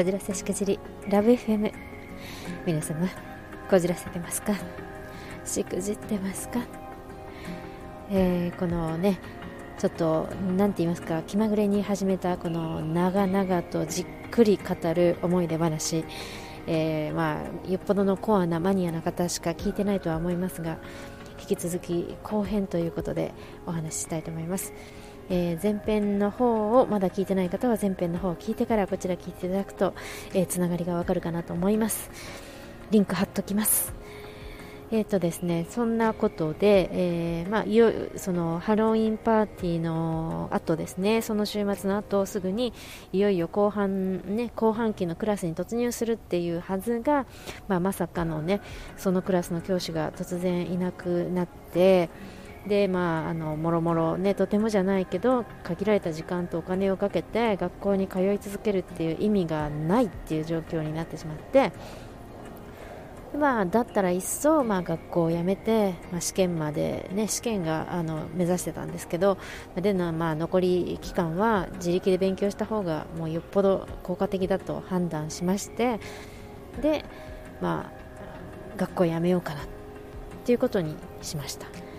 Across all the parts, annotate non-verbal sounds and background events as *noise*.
こじらせしくじりラブ FM 皆様こじらせてますか？しくじってますか、えー、このねちょっと何て言いますか？気まぐれに始めたこの長々とじっくり語る思い出話、えー、まあ、よっぽどのコアなマニアな方しか聞いてないとは思いますが引き続き後編ということでお話ししたいと思います。えー、前編の方をまだ聞いてない方は前編の方を聞いてからこちら聞いていただくと、えー、つながりがわかるかなと思いますリンク貼っときますえーとですね、そんなことで、えーまあ、そのハロウィンパーティーの後ですねその週末の後すぐにいよいよ後半,、ね、後半期のクラスに突入するっていうはずが、まあ、まさかのねそのクラスの教師が突然いなくなって。でまあ、あのもろもろ、ね、とてもじゃないけど限られた時間とお金をかけて学校に通い続けるっていう意味がないっていう状況になってしまってまあ、だったら一層、まあ、学校を辞めて、まあ、試験まで、ね、試験があの目指してたんですけどでの、まあ、残り期間は自力で勉強した方がもうよっぽど効果的だと判断しましてで、まあ、学校を辞めようかなということにしました。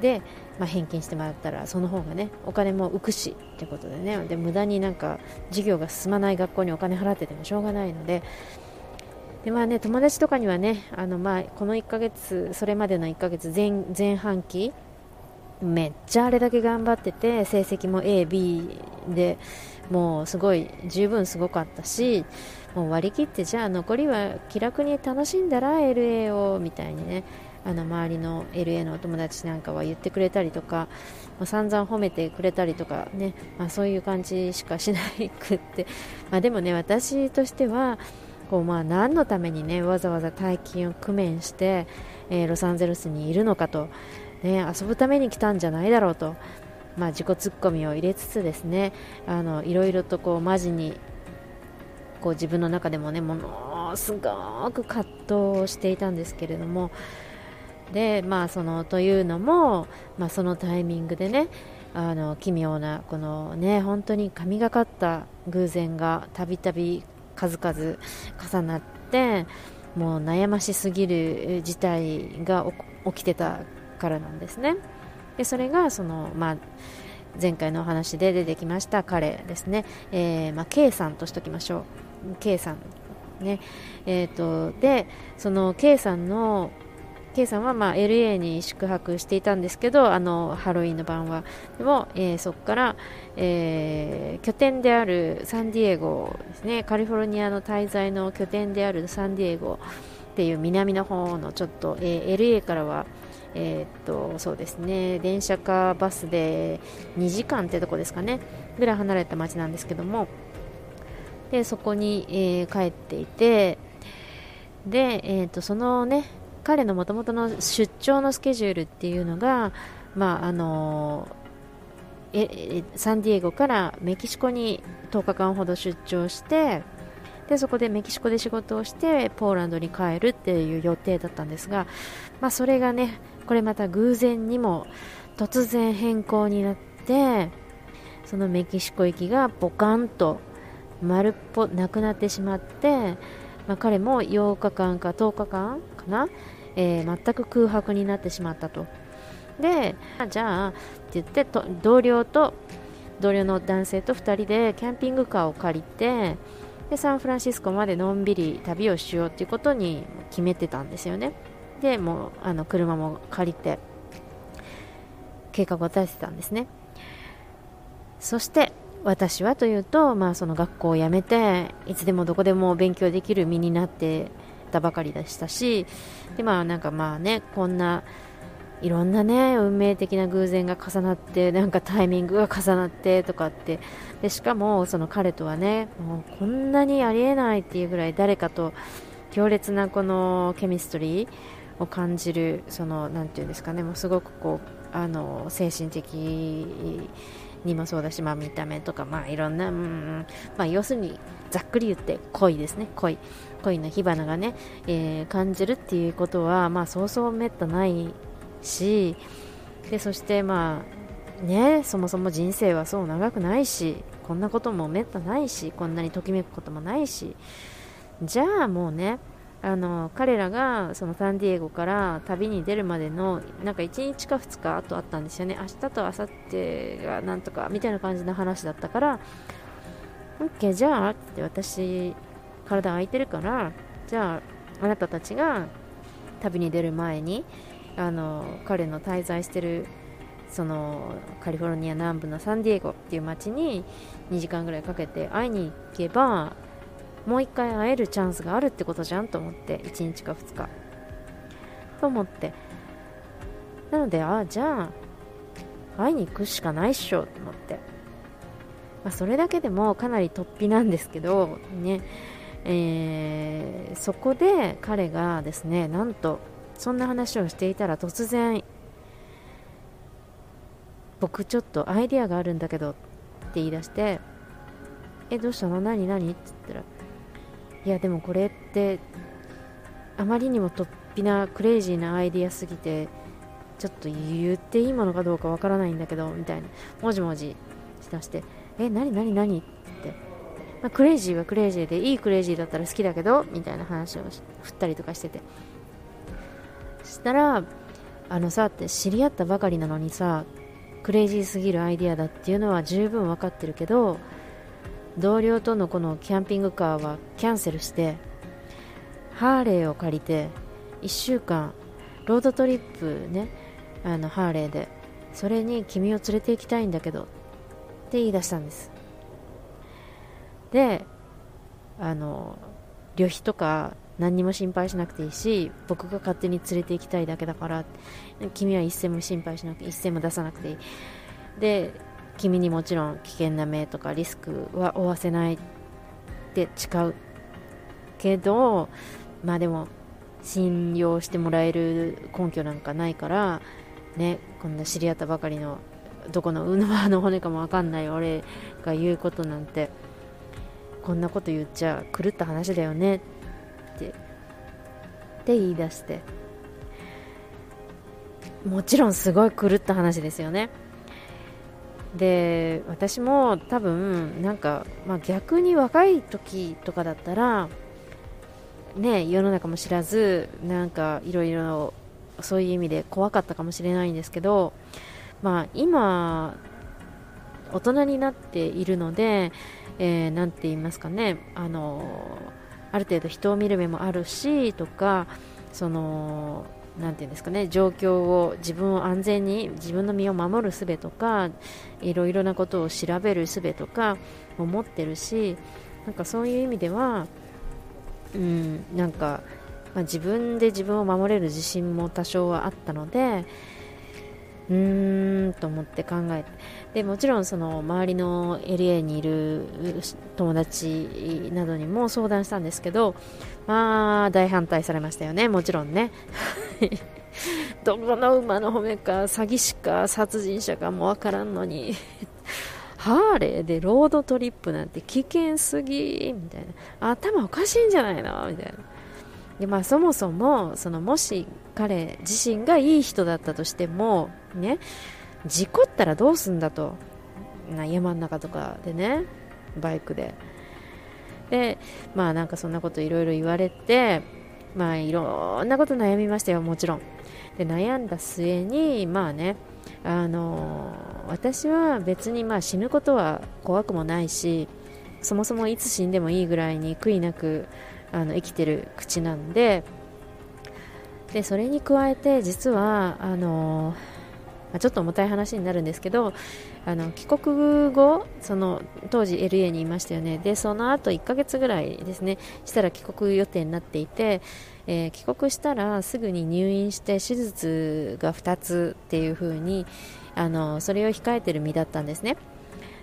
で、まあ、返金してもらったらその方がねお金も浮くしということでね。で無駄になんか授業が進まない学校にお金払っててもしょうがないので。でまあね、友達とかにはねあの、まあ、この1ヶ月それまでの1ヶ月前前半期めっちゃあれだけ頑張ってて成績も A、B でもうすごい十分すごかったしもう割り切ってじゃあ残りは気楽に楽しんだら LA をみたいにねあの周りの LA のお友達なんかは言ってくれたりとか、まあ、散々褒めてくれたりとかね、まあ、そういう感じしかしなくって、*laughs* まあ、でもね私としてはこうまあ何のためにねわざわざ大金を工面して、えー、ロサンゼルスにいるのかと、ね、遊ぶために来たんじゃないだろうと、まあ、自己ツッコミを入れつつですねあのいろいろとこうマジにこう自分の中でもねものすごく葛藤をしていたんですけれどもでまあそのというのも、まあ、そのタイミングでねあの奇妙なこのね本当に神がかった偶然がたびたび数々重なってもう悩ましすぎる事態が起きてたからなんですね。でそれがその、まあ、前回のお話で出てきました彼ですね、えーまあ、K さんとしときましょう。K さんね。えーとでその K さんの K さんはまあ LA に宿泊していたんですけどあのハロウィンの晩は。でも、えー、そこから、えー、拠点であるサンディエゴですね。カリフォルニアの滞在の拠点であるサンディエゴっていう南の方のちょっと、えー、LA からはえ、っとそうですね。電車かバスで2時間ってとこですかね。ぐらい離れた町なんですけども。でそこに、えー、帰っていて。で、えー、とそのね彼のもともとの出張のスケジュールっていうのが、まああのえサンディエゴからメキシコに10日間ほど出張してでそこでメキシコで仕事をしてポーランドに帰るっていう予定だったんですが、まあ、それがねこれまた偶然にも突然変更になってそのメキシコ行きがボカンと丸っぽなくなってしまって、まあ、彼も8日間か10日間かなえー、全く空白になってしまったと。で、じゃあって言ってと同僚と同僚の男性と2人でキャンピングカーを借りてでサンフランシスコまでのんびり旅をしようっていうことに決めてたんですよね。でもうあの車も借りて計画を立ててたんですね。そして私はというと、まあ、その学校を辞めていつでもどこでも勉強できる身になってたばかりでしたしでまあなんかまあねこんないろんなね運命的な偶然が重なってなんかタイミングが重なってとかって。でしかもその彼とはねもうこんなにありえないっていうぐらい誰かと強烈なこのケミストリーを感じるそのなんていうんですかねもうすごくこうあの精神的にもそうだし、まあ、見た目とか、まあ、いろんな、うん。まあ、要するにざっくり言って恋ですね恋。恋の火花がね、えー、感じるっていうことは、まあ、そうそうめったないしでそしてまあねそもそも人生はそう長くないしこんなこともめったないしこんなにときめくこともないしじゃあもうねあの彼らがそのサンディエゴから旅に出るまでのなんか1日か2日後あったんですよね。明日と明後日がなんとかみたいな感じの話だったから OK じゃあって私体空いてるからじゃああなたたちが旅に出る前にあの彼の滞在してるそのカリフォルニア南部のサンディエゴっていう街に2時間ぐらいかけて会いに行けばもう1回会えるチャンスがあるってことじゃんと思って1日か2日。と思って。なのでああじゃあ会いに行くしかないっしょと思って、まあ、それだけでもかなり突飛なんですけどね。えー、そこで彼がですねなんとそんな話をしていたら突然僕ちょっとアイディアがあるんだけどって言い出してえどうしたの？何？何？って言ったらいやでもこれってあまりにも突飛なクレイジーなアイディアすぎてちょっと言っていいものかどうかわからないんだけどみたいなもじもじしだしてえ何？何？何？って、まあ、クレイジーはクレイジーでいいクレイジーだったら好きだけどみたいな話を振ったりとかしてて。そしたらあのさって知り合ったばかりなのにさクレイジーすぎるアイディアだっていうのは十分分かってるけど同僚とのこのキャンピングカーはキャンセルしてハーレーを借りて1週間ロードトリップねあのハーレーでそれに君を連れて行きたいんだけどって言い出したんです。であの旅費とか何にも心配しなくていいし僕が勝手に連れて行きたいだけだから君は一銭も心配しなくて一銭も出さなくていい。で君にもちろん危険な目とかリスクは負わせないって誓うけどまあでも信用してもらえる根拠なんかないからねこんな知り合ったばかりのどこのウノバの骨かも分かんない俺が言うことなんてこんなこと言っちゃ狂った話だよね。って。って言い出して。もちろんすごい狂った話ですよね。で私も多分なんか、まあ、逆に若い時とかだったらね世の中も知らずなんかいろいろそういう意味で怖かったかもしれないんですけど、まあ、今大人になっているので、えー、て言いますかねあのある程度人を見る目もあるしとかそのなていうんですかね状況を自分を安全に自分の身を守る術とかいろいろなことを調べる術とかも持ってるしなんかそういう意味では、うん、なんか、まあ、自分で自分を守れる自信も多少はあったのでうーんと思って考えて。でもちろんその周りのエリアにいる友達などにも相談したんですけどまあ大反対されましたよね。もちろんね。*laughs* どこの馬の褒めか詐欺師か殺人者かもわからんのに。ハーレーでロードトリップなんて危険すぎみたいな。頭おかしいんじゃないの？みたいな。でまあそもそもそのもし彼自身がいい人だったとしてもね事故ったらどうすんだと。な山の中とかでねバイクで。でまあなんかそんなこといろいろ言われてまあいろんなこと悩みましたよもちろん。で悩んだ末にまあねあの私は別にまあ死ぬことは怖くもないしそもそもいつ死んでもいいぐらいに悔いなくあの生きてる口なんででそれに加えて実はあのま、ちょっと重たい話になるんですけどあの帰国後その当時 LA にいましたよね。でその後1ヶ月ぐらいですねしたら帰国予定になっていて、えー、帰国したらすぐに入院して手術が2つっていう風にあにそれを控えてる身だったんですね。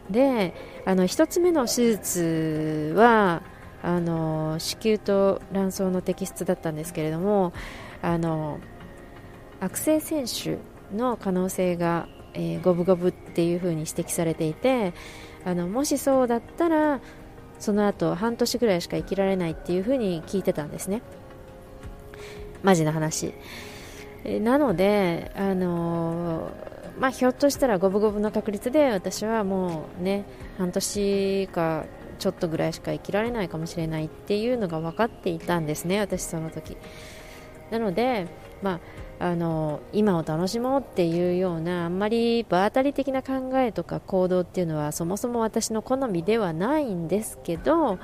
であの1つ目の手術はあの子宮と卵巣の摘出だったんですけれどもあの悪性選手の可能性が、えー、五分五分っていう風に指摘されていてあのもしそうだったらその後半年ぐらいしか生きられないっていう風に聞いてたんですね。マジな話、なので、あのまあ、ひょっとしたら五分五分の確率で私はもうね半年かちょっとぐらいしか生きられないかもしれないっていうのが分かっていたんですね、私その時。なので、まあ、あの今を楽しもうっていうようなあんまり場当たり的な考えとか行動っていうのはそもそも私の好みではないんですけど、ま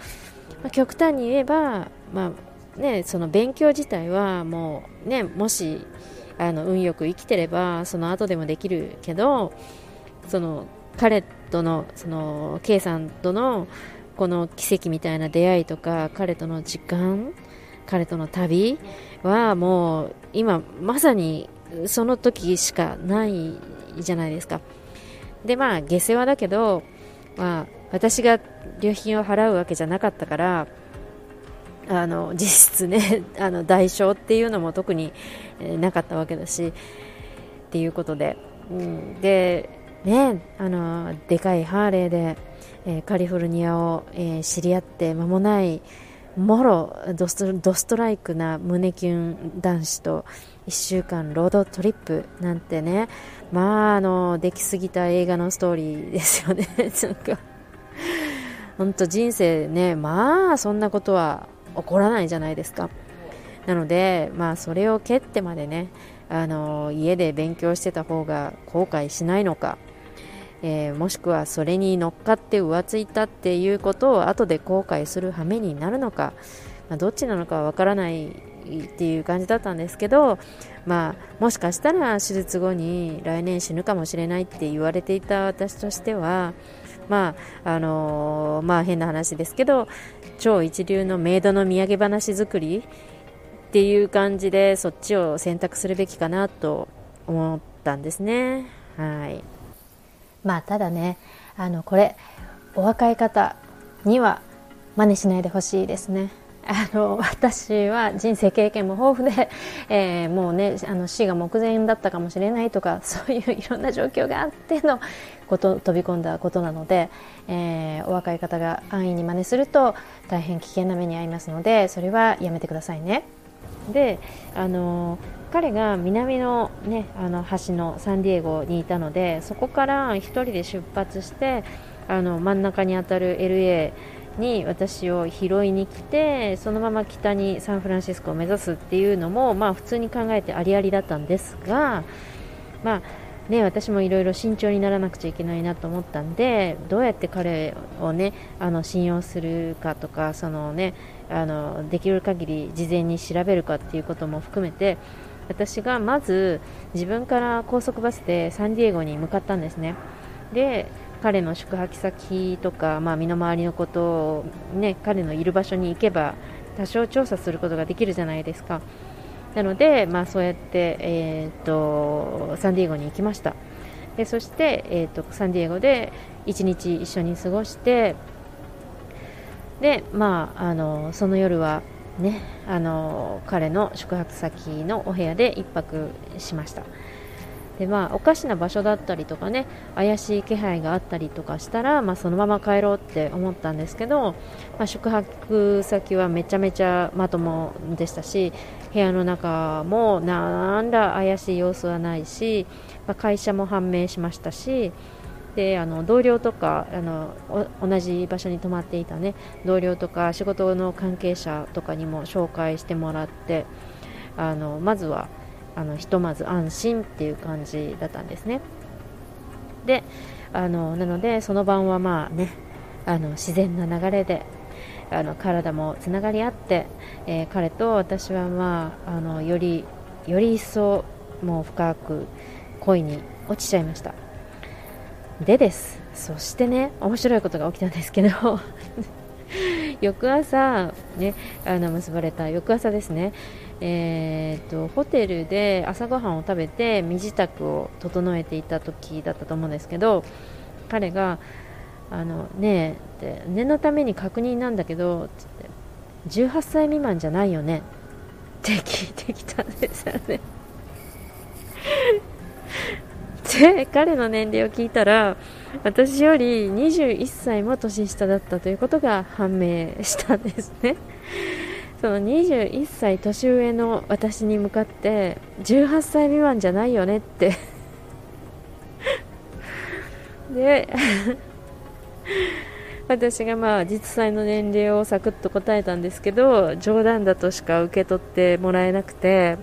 あ、極端に言えば、まあね、その勉強自体はもう、ね、もしあの運よく生きてればその後でもできるけどその彼とのその K さんとのこの奇跡みたいな出会いとか彼との時間彼との旅はもう今まさにその時しかないじゃないですか。でまあ下世話だけど、まあ、私が旅費を払うわけじゃなかったからあの実質ね *laughs* あの代償っていうのも特に、なかったわけだしっていうことで、うん、でねあのでかいハーレーで、えー、カリフォルニアを、えー、知り合って間もないもろドストドストライクな胸キュン男子と1週間ロードトリップなんてねまああのできすぎた映画のストーリーですよね。*laughs* なんか本当人生ねまあそんなことは起こらないじゃないですか。なので、まあ、それを蹴ってまでねあの家で勉強してた方が後悔しないのか、えー、もしくはそれに乗っかって浮ついたっていうことを後で後悔する羽目になるのか、まあ、どっちなのかはわからないっていう感じだったんですけど、まあ、もしかしたら手術後に来年死ぬかもしれないって言われていた私としては、まああのー、まあ、変な話ですけど超一流のメイドの土産話作りっていう感じでそっちを選択するべきかなと思ったんですね。はいまあ、ただねあのこれお若い方には真似しないでほしいですね。あの私は人生経験も豊富で、*laughs* えー、もうねあの死が目前だったかもしれないとか *laughs* そういういろんな状況があってのこと飛び込んだことなので、えー、お若い方が安易に真似すると大変危険な目に遭いますのでそれはやめてくださいね。であの彼が南の,、ね、あの端のサンディエゴにいたのでそこから1人で出発してあの真ん中にあたる LA に私を拾いに来てそのまま北にサンフランシスコを目指すっていうのも、まあ、普通に考えてありありだったんですが、まあね、私もいろいろ慎重にならなくちゃいけないなと思ったんでどうやって彼を、ね、あの信用するかとかその、ね、あのできる限り事前に調べるかっていうことも含めて私がまず自分から高速バスでサンディエゴに向かったんですね。で彼の宿泊先とか、まあ、身の回りのことを、ね、彼のいる場所に行けば多少調査することができるじゃないですかなので、まあ、そうやって、えーと、サンディエゴに行きましたでそして、えーと、サンディエゴで1日一緒に過ごしてで、まあ、あのその夜は、ね、あの彼の宿泊先のお部屋で1泊しました。でまあ、おかしな場所だったりとかね怪しい気配があったりとかしたら、まあ、そのまま帰ろうって思ったんですけど、まあ、宿泊先はめちゃめちゃまともでしたし部屋の中もなんだ怪しい様子はないし、まあ、会社も判明しましたしであの同僚とかあの同じ場所に泊まっていた、ね、同僚とか仕事の関係者とかにも紹介してもらってあのまずはあのひとまず安心っていう感じだったんですね。であのなのでその晩はまあねあの自然な流れであの体もつながり合って、えー、彼と私はまああのよりより一層もう深く恋に落ちちゃいました。でです。そしてね面白いことが起きたんですけど *laughs* 翌朝、ね、あの結ばれた翌朝ですね、えーと、ホテルで朝ごはんを食べて身支度を整えていた時だったと思うんですけど彼があのねえ念のために確認なんだけど18歳未満じゃないよね。って聞いてきたんですよね。で *laughs* 彼の年齢を聞いたら私より21歳も年下だったということが判明したんですね。*laughs* その21歳年上の私に向かって18歳未満じゃないよねって。*laughs* で私がまあ実際の年齢をサクッと答えたんですけど冗談だとしか受け取ってもらえなくて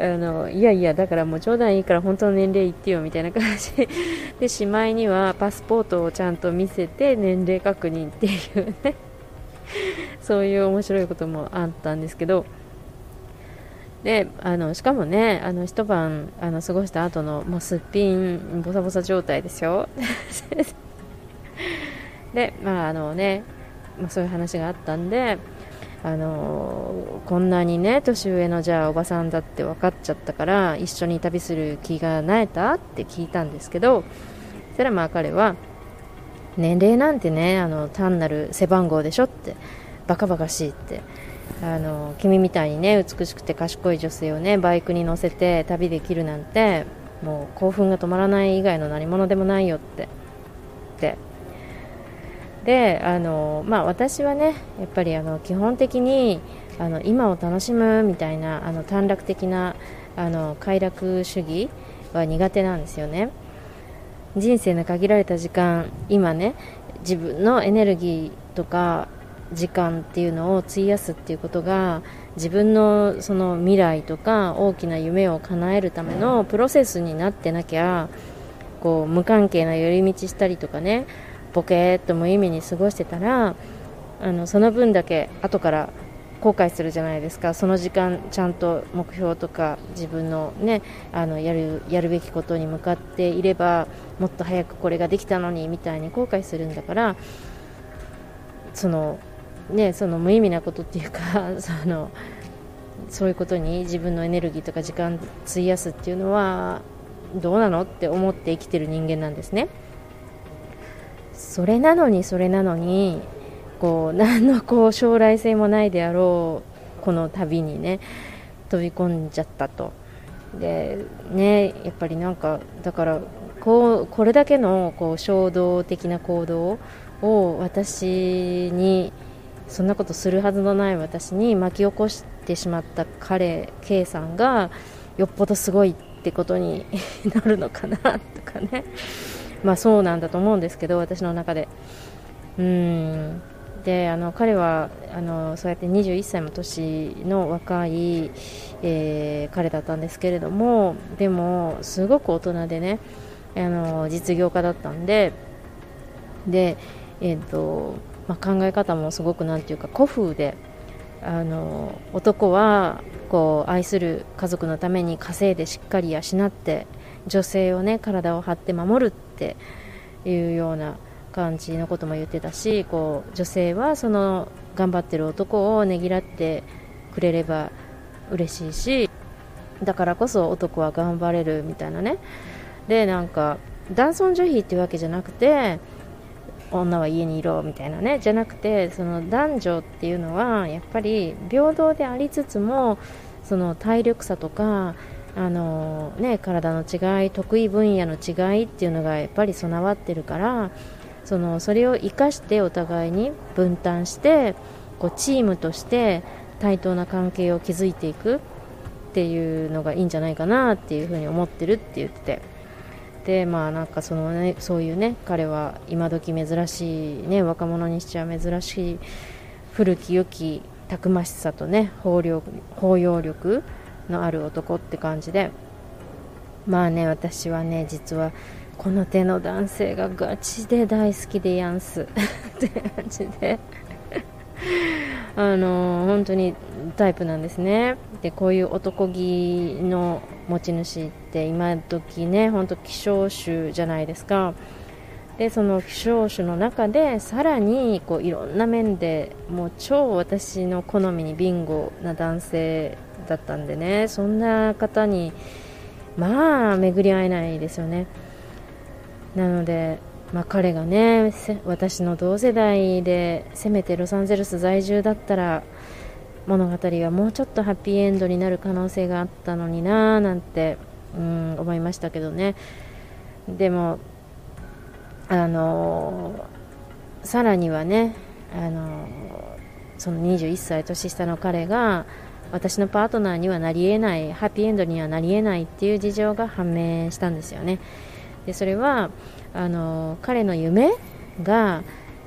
あのいやいやだからもう冗談いいから本当の年齢言ってよみたいな感じ。でしまいにはパスポートをちゃんと見せて年齢確認っていうね。*laughs* そういう面白いこともあったんですけど。であのしかもねあの一晩あの過ごした後のもうすっぴんボサボサ状態ですよ。*laughs* でまああのね、まあ、そういう話があったんであのこんなにね年上のじゃあおばさんだって分かっちゃったから一緒に旅する気がなえたって聞いたんですけどそしたらまあ彼は年齢なんてねあの単なる背番号でしょってバカバカしいってあの君みたいにね美しくて賢い女性をねバイクに乗せて旅できるなんてもう興奮が止まらない以外の何者でもないよってってであの、まあ、私はねやっぱりあの基本的にあの今を楽しむみたいなあの短絡的なあの快楽主義は苦手なんですよね。人生の限られた時間今ね自分のエネルギーとか時間っていうのを費やすっていうことが自分のその未来とか大きな夢を叶えるためのプロセスになってなきゃこう無関係な寄り道したりとかねボケーっと無意味に過ごしてたらあのその分だけ後から後悔するじゃないですか。その時間ちゃんと目標とか自分のねあのやるやるべきことに向かっていればもっと早くこれができたのにみたいに後悔するんだからそのね、その無意味なことっていうか *laughs* そのそういうことに自分のエネルギーとか時間費やすっていうのはどうなのって思って生きてる人間なんですね。それなのにそれなのにこう *laughs* 何のこう将来性もないであろうこの旅にね飛び込んじゃったと。でねやっぱりなんかだからこうこれだけのこう衝動的な行動を私にそんなことするはずのない私に巻き起こしてしまった彼 K さんがよっぽどすごいってことに *laughs* なるのかなとかね。まあそうなんだと思うんですけど私の中で。うん。であの彼はあのそうやって21歳も年の若い、えー、彼だったんですけれどもでもすごく大人でねあの実業家だったんでで、えーとまあ、考え方もすごくなんていうか古風であの男はこう愛する家族のために稼いでしっかり養って女性をね体を張って守るっていうような感じのことも言ってたしこう女性はその頑張ってる男をねぎらってくれれば嬉しいしだからこそ男は頑張れるみたいなね。でなんか男尊女卑っていうわけじゃなくて女は家にいろみたいなね。じゃなくてその男女っていうのはやっぱり平等でありつつもその体力差とかあの、ね、体の違い得意分野の違いっていうのがやっぱり備わってるからそのそれを生かしてお互いに分担してこうチームとして対等な関係を築いていくっていうのがいいんじゃないかなっていうふうに思ってるって言ってて。でまあなんかそのねそういうね彼は今時珍しいね若者にしちゃ珍しい古き良きたくましさとね包容力のある男って感じで。まあね私はね実はこの手の男性がガチで大好きでやんす。って感じで。あの本当にタイプなんですね。でこういう男気の持ち主って今時ね本当希少種じゃないですか。でその希少種の中でさらにこういろんな面でもう超私の好みにビンゴな男性だったんでねそんな方にまあ巡り合えないですよね。なのでまあ、彼がね私の同世代でせめてロサンゼルス在住だったら物語はもうちょっとハッピーエンドになる可能性があったのになーなんて、うん、思いましたけどね。でもあのー、さらにはねあのー、その21歳年下の彼が私のパートナーにはなりえないハッピーエンドにはなりえないっていう事情が判明したんですよね。でそれはあの彼の夢が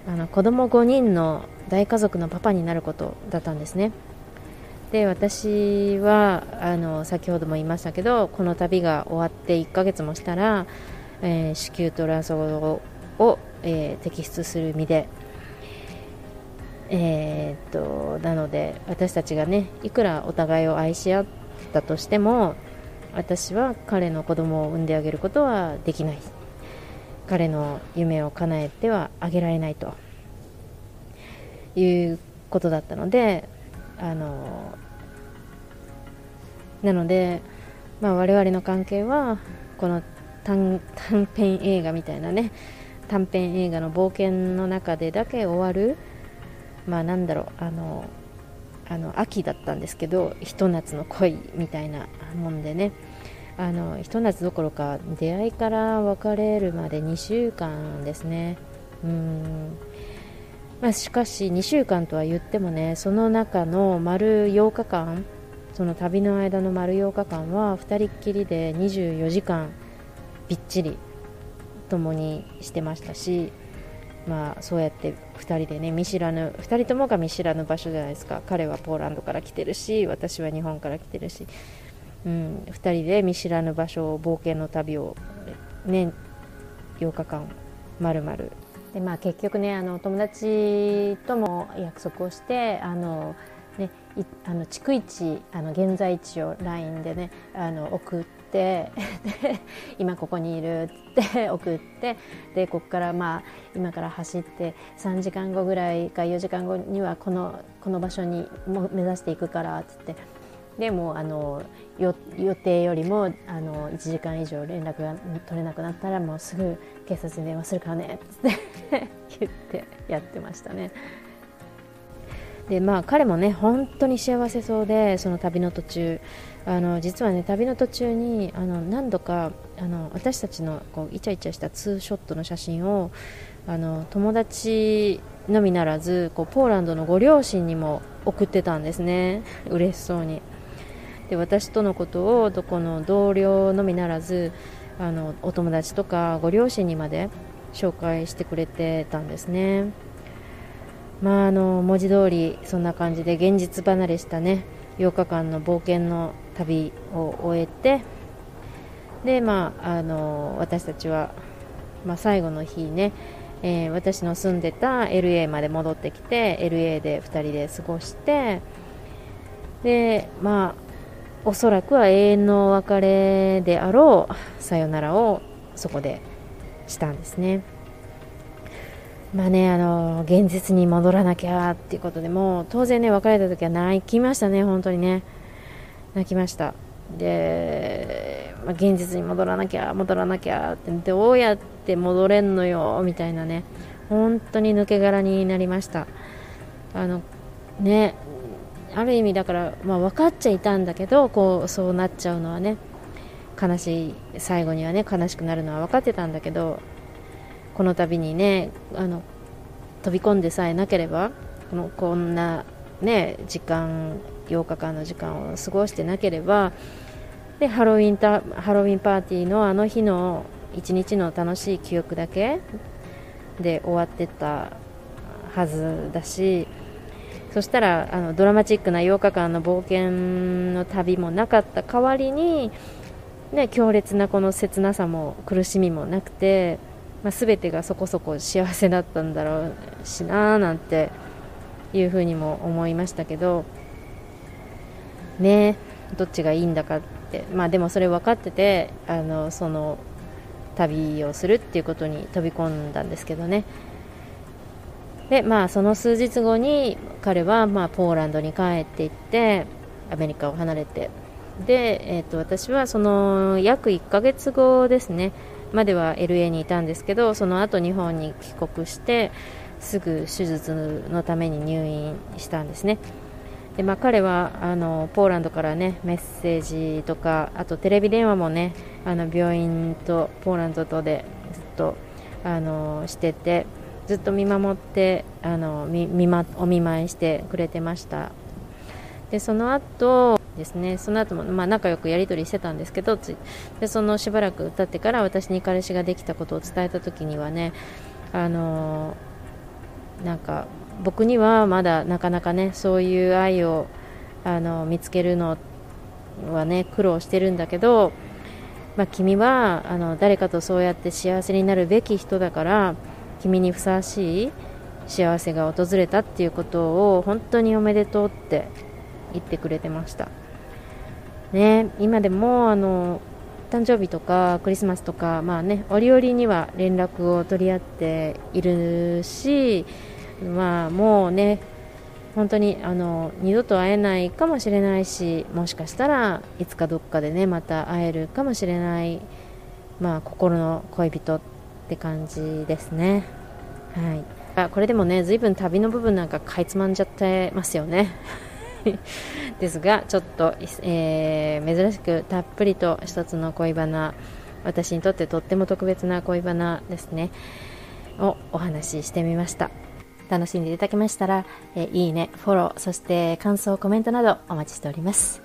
あの子供5人の大家族のパパになることだったんですね。で私はあの先ほども言いましたけどこの旅が終わって1ヶ月もしたら、えー、子宮と卵巣を、えー、摘出する身でえー、っとなので私たちがねいくらお互いを愛し合ったとしても私は彼の子供を産んであげることはできない。彼の夢を叶えてはあげられないと。いうことだったのであのなので、まあ、我々の関係はこの短編映画みたいなね短編映画の冒険の中でだけ終わるまあなんだろうあのあの秋だったんですけどひと夏の恋みたいなもんでね。あのひと夏どころか出会いから別れるまで2週間ですね。うん。まあ、しかし2週間とは言ってもねその中の丸8日間その旅の間の丸8日間は2人っきりで24時間びっちり共にしてましたしまあ、そうやって2人でね見知らぬ2人ともが見知らぬ場所じゃないですか。彼はポーランドから来てるし私は日本から来てるし、うん、2人で見知らぬ場所を冒険の旅を年8日間まるまる。で、まあ、結局ねあの友達とも約束をしてあのね、あの逐一あの現在地を LINE でねあの送って *laughs* で今ここにいるって送ってでここからまあ今から走って3時間後ぐらいか4時間後にはこのこの場所にも目指していくからっつってでもあの予定よりもあの1時間以上連絡が取れなくなったらもうすぐ警察に電話するからねって *laughs* 言ってやってましたね。でまあ彼もね本当に幸せそうでその旅の途中あの実はね旅の途中にあの何度かあの私たちのこうイチャイチャしたツーショットの写真をあの友達のみならずこうポーランドのご両親にも送ってたんですね。嬉しそうに。で私とのことをどこの同僚のみならずあのお友達とかご両親にまで紹介してくれてたんですね。まああの文字通りそんな感じで現実離れしたね8日間の冒険の旅を終えてでまああの私たちは、まあ、最後の日ね、えー、私の住んでた LA まで戻ってきて LA で2人で過ごしてでまあおそらくは永遠のお別れであろうさよならをそこでしたんですね。まあね、あの現実に戻らなきゃっていうことでも当然ね別れた時は泣きましたね、本当にね。泣きました。で、まあ、現実に戻らなきゃ戻らなきゃってどうやって戻れんのよみたいなね。本当に抜け殻になりました。あのねある意味だから、まあ、分かっちゃいたんだけどこうそうなっちゃうのはね悲しい。最後にはね悲しくなるのは分かってたんだけどこの度にねあの飛び込んでさえなければこのこんな、ね、時間8日間の時間を過ごしてなければでハロウィンタハロウィンパーティーのあの日の一日の楽しい記憶だけで終わってたはずだしそしたらあのドラマチックな8日間の冒険の旅もなかった代わりに、ね、強烈なこの切なさも苦しみもなくてまあ、全てがそこそこ幸せだったんだろうしなーなんていうふうにも思いましたけどねどっちがいいんだかって。まあでもそれ分かっててあのその旅をするっていうことに飛び込んだんですけどね。でまあその数日後に彼はまあポーランドに帰っていってアメリカを離れて。で、えー、と私はその約1ヶ月後ですねまでは LA にいたんですけどその後日本に帰国してすぐ手術のために入院したんですね。で、まあ、彼はあのポーランドからねメッセージとかあとテレビ電話もねあの病院とポーランドとでずっとあのしててずっと見守ってあの見見、ま、お見舞いしてくれてました。でその後ですねその後もまあ仲良くやり取りしてたんですけどでそのしばらく経ってから私に彼氏ができたことを伝えた時にはねあのなんか僕にはまだなかなかねそういう愛をあの見つけるのはね苦労してるんだけど、まあ、君はあの誰かとそうやって幸せになるべき人だから君にふさわしい幸せが訪れたっていうことを本当におめでとうって言ってくれてました。ね、今でもあの誕生日とかクリスマスとか、まあね、折々には連絡を取り合っているし、まあ、もうね本当にあの二度と会えないかもしれないしもしかしたらいつかどっかでねまた会えるかもしれない、まあ、心の恋人って感じですね。はい。あこれでもね随分旅の部分なんかかいつまんじゃってますよね。*laughs* ですがちょっと、えー、珍しくたっぷりと一つの恋バナ私にとってとっても特別な恋バナですね。をお話ししてみました。楽しんでいただけましたら、え、いいねフォローそして感想コメントなどお待ちしております。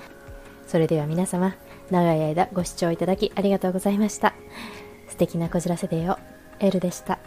それでは皆様長い間ご視聴いただきありがとうございました。素敵なこじらせデーをエルでした。